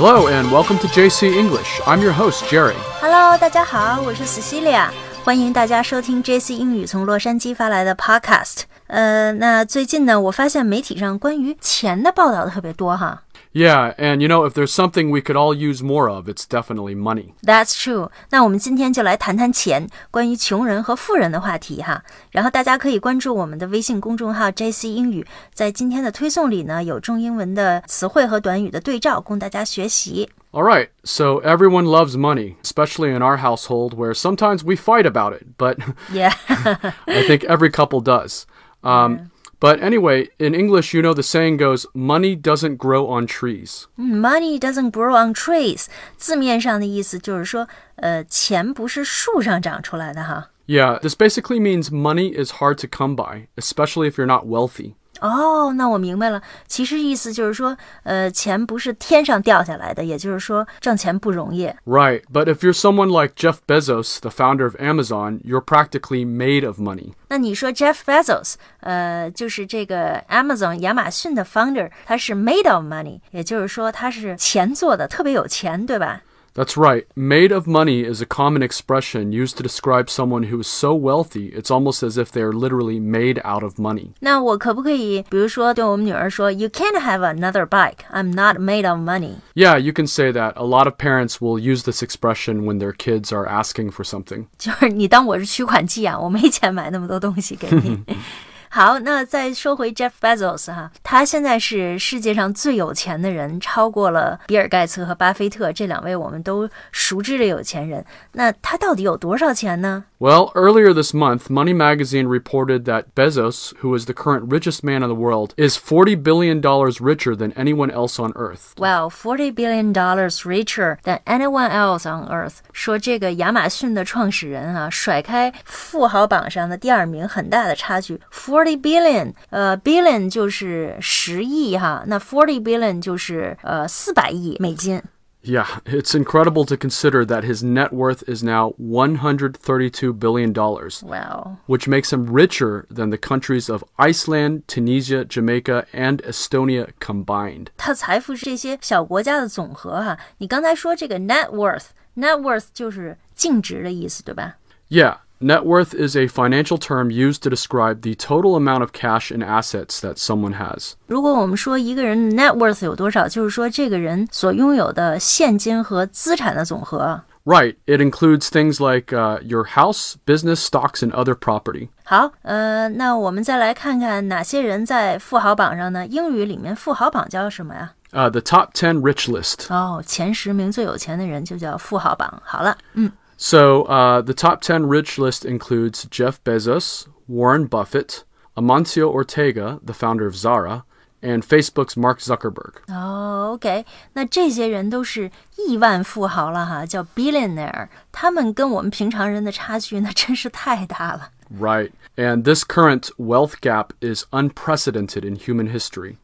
Hello and welcome to JC English. I'm your host, Jerry. Hello，大家好，我是 Cecilia，欢迎大家收听 JC 英语从洛杉矶发来的 Podcast。呃，那最近呢，我发现媒体上关于钱的报道特别多哈。Yeah, and you know, if there's something we could all use more of, it's definitely money. That's true。那我们今天就来谈谈钱，关于穷人和富人的话题哈。然后大家可以关注我们的微信公众号 JC 英语，在今天的推送里呢，有中英文的词汇和短语的对照，供大家学习。 All right, so everyone loves money, especially in our household where sometimes we fight about it, but Yeah， I think every couple does. Um, But anyway, in English, you know, the saying goes, money doesn't grow on trees. Money doesn't grow on trees，字面上的意思就是说，呃，钱不是树上长出来的哈。 Yeah, this basically means money is hard to come by, especially if you're not wealthy. 哦，那我明白了，其实意思就是说，呃，钱不是天上掉下来的，也就是说，挣钱不容易。Right, but if you're someone like Jeff Bezos, the founder of Amazon, you're practically made of money. 那你说 Jeff Bezos，呃，就是这个 Amazon 亚马逊的 founder，他是 made of money，也就是说他是钱做的，特别有钱，对吧？That's right. Made of money is a common expression used to describe someone who is so wealthy, it's almost as if they are literally made out of money. 那我可不可以，比如说对我们女儿说，You can't have another bike. I'm not made of money. Yeah, you can say that. A lot of parents will use this expression when their kids are asking for something. 就是你当我是取款机啊，我没钱买那么多东西给你。 好，那再说回 Jeff Bezos 哈，他现在是世界上最有钱的人，超过了比尔盖茨和巴菲特这两位我们都熟知的有钱人。那他到底有多少钱呢？Well, earlier this month, Money Magazine reported that Bezos, who is the current richest man in the world, is $40 billion richer than anyone else on Earth. Well, forty billion dollars richer than anyone else on earth。说这个亚马逊的创始人啊，甩开富豪榜上的第二名很大的差距，forty billion，呃，billion 就是十亿哈，那 forty billion 就是呃四百亿美金。 Yeah, it's incredible to consider that his net worth is now $132 billion, Wow， which makes him richer than the countries of Iceland, Tunisia, Jamaica, and Estonia combined. 他财富是这些小国家的总和哈。你刚才说这个 net worth，net worth 就是净值的意思，对吧？ Yeah, net worth is a financial term used to describe the total amount of cash and assets that someone has. 如果我们说一个人的 net worth 有多少，就是说这个人所拥有的现金和资产的总和。 Right, it includes things like uh, your house, business, stocks, and other property. 好，呃，那我们再来看看哪些人在富豪榜上呢？英语里面富豪榜叫什么呀？ Uh, the top 10 rich list. 哦，前十名最有钱的人就叫富豪榜。好了，嗯 So, uh, the top 10 rich list includes Jeff Bezos, Warren Buffett, Amancio Ortega, the founder of Zara, and Facebook's Mark Zuckerberg. 哦，OK，那这些人都是亿万富豪了哈，叫 billionaire。他们跟我们平常人的差距那真是太大了。 Right. And this current wealth gap is unprecedented in human history.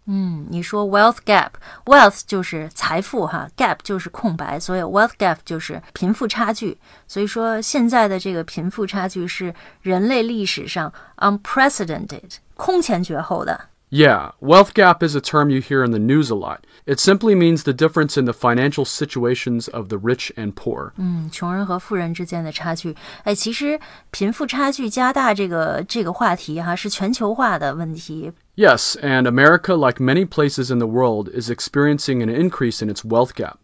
你说 wealth gap，wealth 就是财富哈，gap 就是空白，所以 wealth gap 就是贫富差距。所以说现在的这个贫富差距是人类历史上 unprecedented 空前绝后的。 Yeah, wealth gap is a term you hear in the news a lot. It simply means the difference in the financial situations of the rich and poor. 嗯，穷人和富人之间的差距，哎，其实贫富差距加大这个这个话题哈，是全球化的问题。 Yes, and America, like many places in the world, is experiencing an increase in its wealth gap.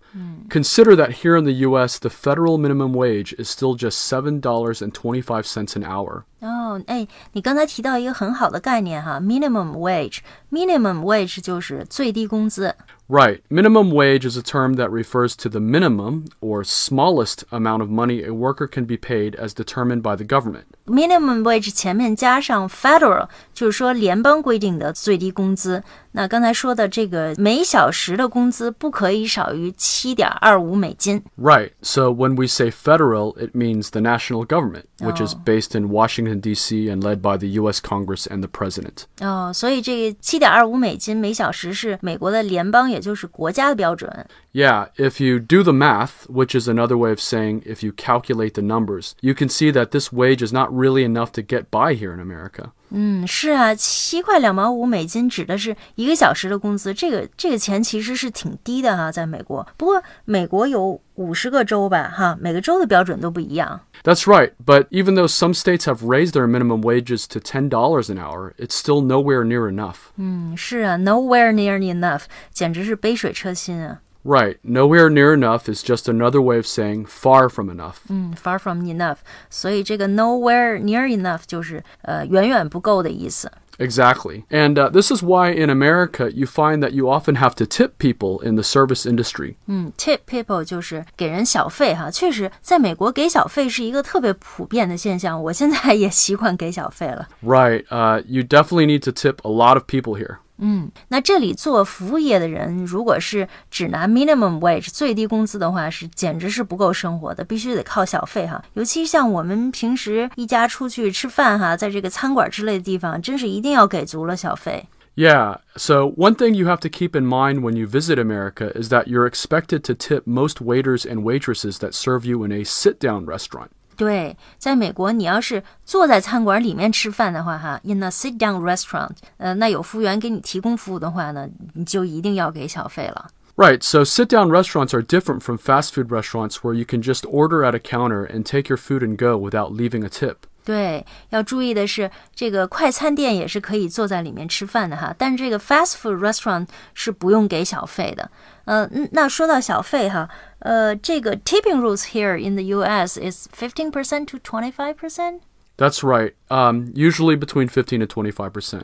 Consider that here in the US, the federal minimum wage is still just $7.25 an hour. 哦，哎，你刚才提到一个很好的概念哈，minimum wage。minimum wage 就是最低工资。 Right. Minimum wage is a term that refers to the minimum or smallest amount of money a worker can be paid as determined by the government. minimum wage 前面加上 federal，就是说联邦规定的最低工资。那刚才说的这个每小时的工资不可以少于七点二五美金。 Right. So when we say federal, it means the national government, which is based in Washington, D.C. and led by the U.S. Congress and the president. 哦，所以这个七点二五美金每小时是美国的联邦，也就是国家的标准。 Yeah, if you do the math, which is another way of saying if you calculate the numbers, you can see that this wage is not really enough to get by here in America. 嗯，是啊，七块两毛五美金指的是一个小时的工资，这个这个钱其实是挺低的哈，在美国。不过美国有五十个州吧，哈，每个州的标准都不一样。That's right, but even though some states have raised their minimum wages to ten dollars an hour, it's still nowhere near enough. 嗯，是啊，nowhere near enough，简直是杯水车薪啊。Right, nowhere near enough is just another way of saying far from enough. 嗯，far from enough，所以这个 nowhere near enough 就是呃远远不够的意思。 Exactly. And uh, this is why in America you find that you often have to tip people in the service industry. 嗯，tip people 就是给人小费哈，确实在美国给小费是一个特别普遍的现象，我现在也习惯给小费了。 Right, uh, you definitely need to tip a lot of people here. 嗯，那这里做服务业的人，如果是只拿 minimum wage 最低工资的话，是简直是不够生活的，必须得靠小费哈。尤其像我们平时一家出去吃饭哈，在这个餐馆之类的地方，真是一定要给足了小费。 Yeah, so one thing you have to keep in mind when you visit America is that you're expected to tip most waiters and waitresses that serve you in a sit down restaurant. 对，在美国，你要是坐在餐馆里面吃饭的话，哈，in a sit down restaurant，呃，那有服务员给你提供服务的话呢，你就一定要给小费了。 Right, so sit down restaurants are different from fast food restaurants where you can just order at a counter and take your food and go without leaving a tip. 对，要注意的是，这个快餐店也是可以坐在里面吃饭的哈，但是这个 fast food restaurant 是不用给小费的。呃，嗯那说到小费哈，呃，这个 tipping rules here in the U.S. is fifteen percent to twenty five percent。 That's right, um, usually between 15 and 25%.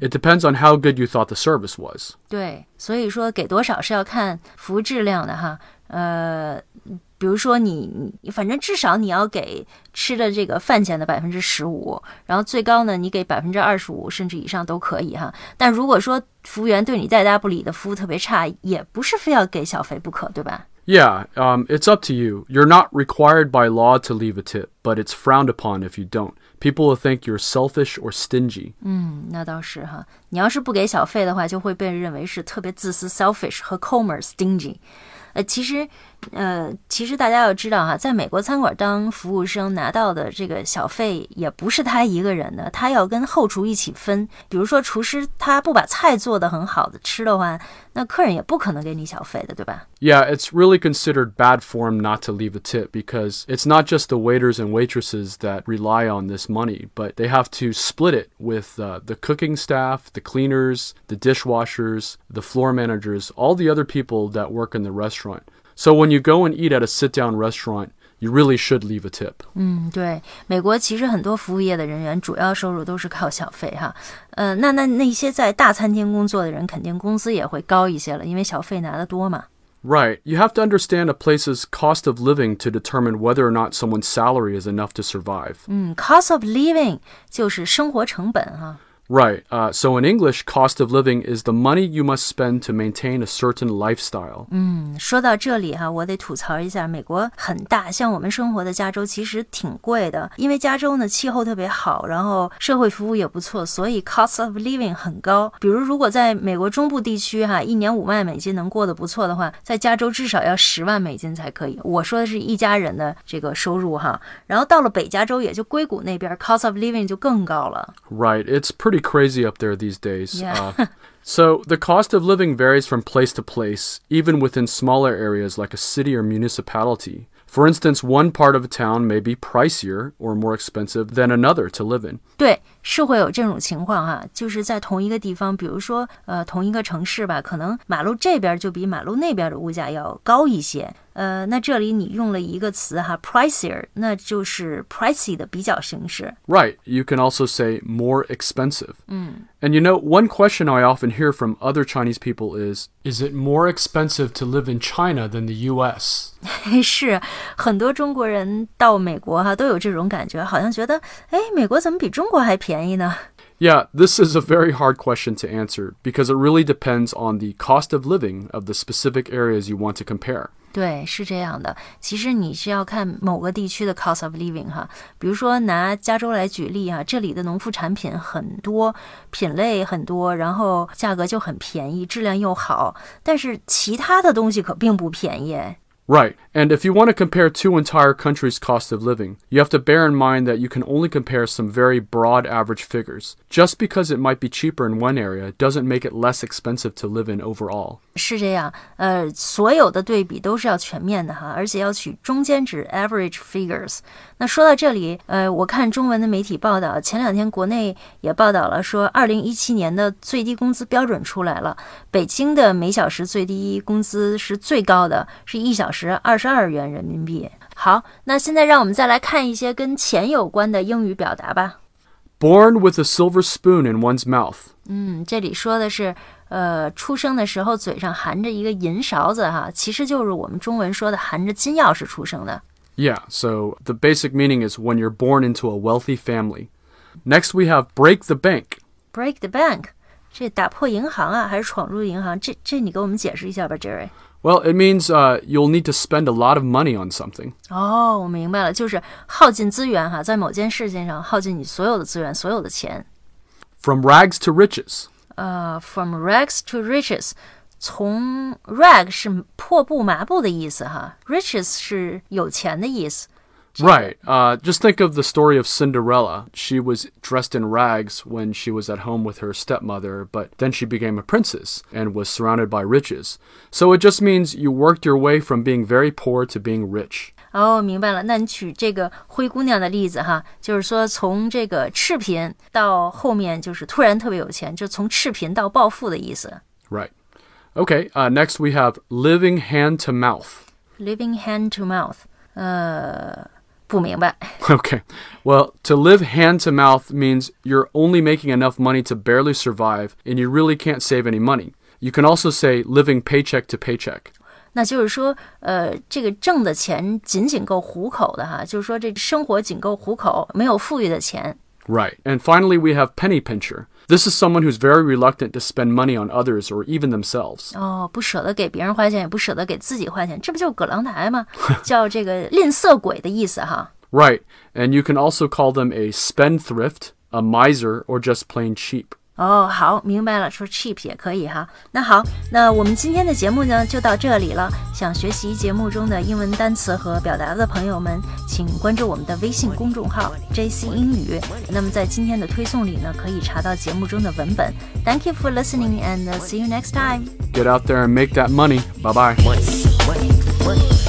It depends on how good you thought the service was. 对，所以说给多少是要看服务质量的哈。呃， 比如说你，你反正至少你要给吃的这个饭钱的百分之十五，然后最高呢，你给百分之二十五甚至以上都可以哈。但如果说服务员对你带搭不理的服务特别差，也不是非要给小费不可，对吧？Yeah, um, it's up to you. You're not required by law to leave a tip, but it's frowned upon if you don't. People will think you're selfish or stingy. 嗯，那倒是哈。你要是不给小费的话，就会被认为是特别自私 （selfish） 和 comer（stingy）。呃，其实，呃，其实大家要知道哈，在美国餐馆当服务生拿到的这个小费也不是他一个人的，他要跟后厨一起分。比如说厨师他不把菜做得很好的吃的话，那客人也不可能给你小费的，对吧？ Yeah, it's really considered bad form not to leave a tip because it's not just the waiters and waitresses that rely on this money, but they have to split it with uh, the cooking staff, the cleaners, the dishwashers, the floor managers, all the other people that work in the restaurant. So when you go and eat at a sit down restaurant, you really should leave a tip. 嗯，对，美国其实很多服务业的人员主要收入都是靠小费哈。呃，那那那些在大餐厅工作的人，肯定工资也会高一些了，因为小费拿得多嘛。 Right. You have to understand a place's cost of living to determine whether or not someone's salary is enough to survive. 嗯，cost of living 就是生活成本哈。 Right. Uh, so in English, cost of living is the money you must spend to maintain a certain lifestyle. 嗯，说到这里哈，我得吐槽一下，美国很大，像我们生活的加州其实挺贵的，因为加州呢气候特别好，然后社会服务也不错，所以 cost of living 很高。比如如果在美国中部地区哈，一年五万美金能过得不错的话，在加州至少要十万美金才可以。我说的是一家人的这个收入哈，然后到了北加州，也就硅谷那边，cost of living 就更高了。 Right. It's pretty crazy up there these days. Yeah. Uh, so the cost of living varies from place to place, even within smaller areas like a city or municipality. For instance, one part of a town may be pricier or more expensive than another to live in. 对，是会有这种情况哈，就是在同一个地方，比如说呃同一个城市吧，可能马路这边就比马路那边的物价要高一些。 呃，那这里你用了一个词哈，pricier，那就是 pricey 的比较形式。 Right. You can also say more expensive. And you know, one question I often hear from other Chinese people is Is it more expensive to live in China than the US? 是很多中国人到美国哈都有这种感觉，好像觉得哎，美国怎么比中国还便宜呢？ Yeah, this is a very hard question to answer because it really depends on the cost of living of the specific areas you want to compare. 对，是这样的。其实你是要看某个地区的 cost of living 哈，比如说拿加州来举例哈，这里的农副产品很多，品类很多，然后价格就很便宜，质量又好。但是其他的东西可并不便宜。Right. And if you want to compare two entire countries' cost of living, you have to bear in mind that you can only compare some very broad average figures. Just because it might be cheaper in one area doesn't make it less expensive to live in overall. 是这样，呃，所有的对比都是要全面的哈，而且要取中间值 （average figures）。那说到这里，呃，我看中文的媒体报道，前两天国内也报道了，说二零一七年的最低工资标准出来了，北京的每小时最低工资是最高的，是一小时 二十二元人民币。好，那现在让我们再来看一些跟钱有关的英语表达吧。 Born with a silver spoon in one's mouth. 嗯，这里说的是，呃，出生的时候嘴上含着一个银勺子哈，其实就是我们中文说的含着金钥匙出生的。 Yeah, so the basic meaning is when you're born into a wealthy family. Next, we have break the bank. Break the bank，这打破银行啊，还是闯入银行？这这你给我们解释一下吧，Jerry。 Well, it means uh, you'll need to spend a lot of money on something. 哦，我明白了，就是耗尽资源哈，在某件事情上耗尽你所有的资源，所有的钱。 From rags to riches. 呃，from rags to riches，从 rag 是破布、麻布的意思哈，riches 是有钱的意思。 Right. Uh, just think of the story of Cinderella. She was dressed in rags when she was at home with her stepmother, but then she became a princess and was surrounded by riches. So it just means you worked your way from being very poor to being rich. 哦，明白了。那你举这个灰姑娘的例子哈，就是说从这个赤贫到后面就是突然特别有钱，就从赤贫到暴富的意思。 Right. Okay. Uh, next, we have living hand to mouth. Living hand to mouth，呃， 不明白。 Okay. Well, to live hand to mouth means you're only making enough money to barely survive and you really can't save any money. You can also say living paycheck to paycheck. 那就是说，呃，这个挣的钱仅仅够糊口的哈，就是说这生活仅够糊口，没有富裕的钱。 Right. And finally, we have penny pincher. This is someone who's very reluctant to spend money on others or even themselves. 哦，不舍得给别人花钱，也不舍得给自己花钱，这不就是葛朗台吗？叫这个吝啬鬼的意思哈。 Right. And you can also call them a spendthrift, a miser, or just plain cheap. 哦，好，明白了，说 cheap 也可以哈。那好，那我们今天的节目呢就到这里了。想学习节目中的英文单词和表达的朋友们，请关注我们的微信公众号 JC 英语。那么在今天的推送里呢，可以查到节目中的文本。Thank you for listening and see you next time. Get out there and make that money. Bye bye. money, money, money.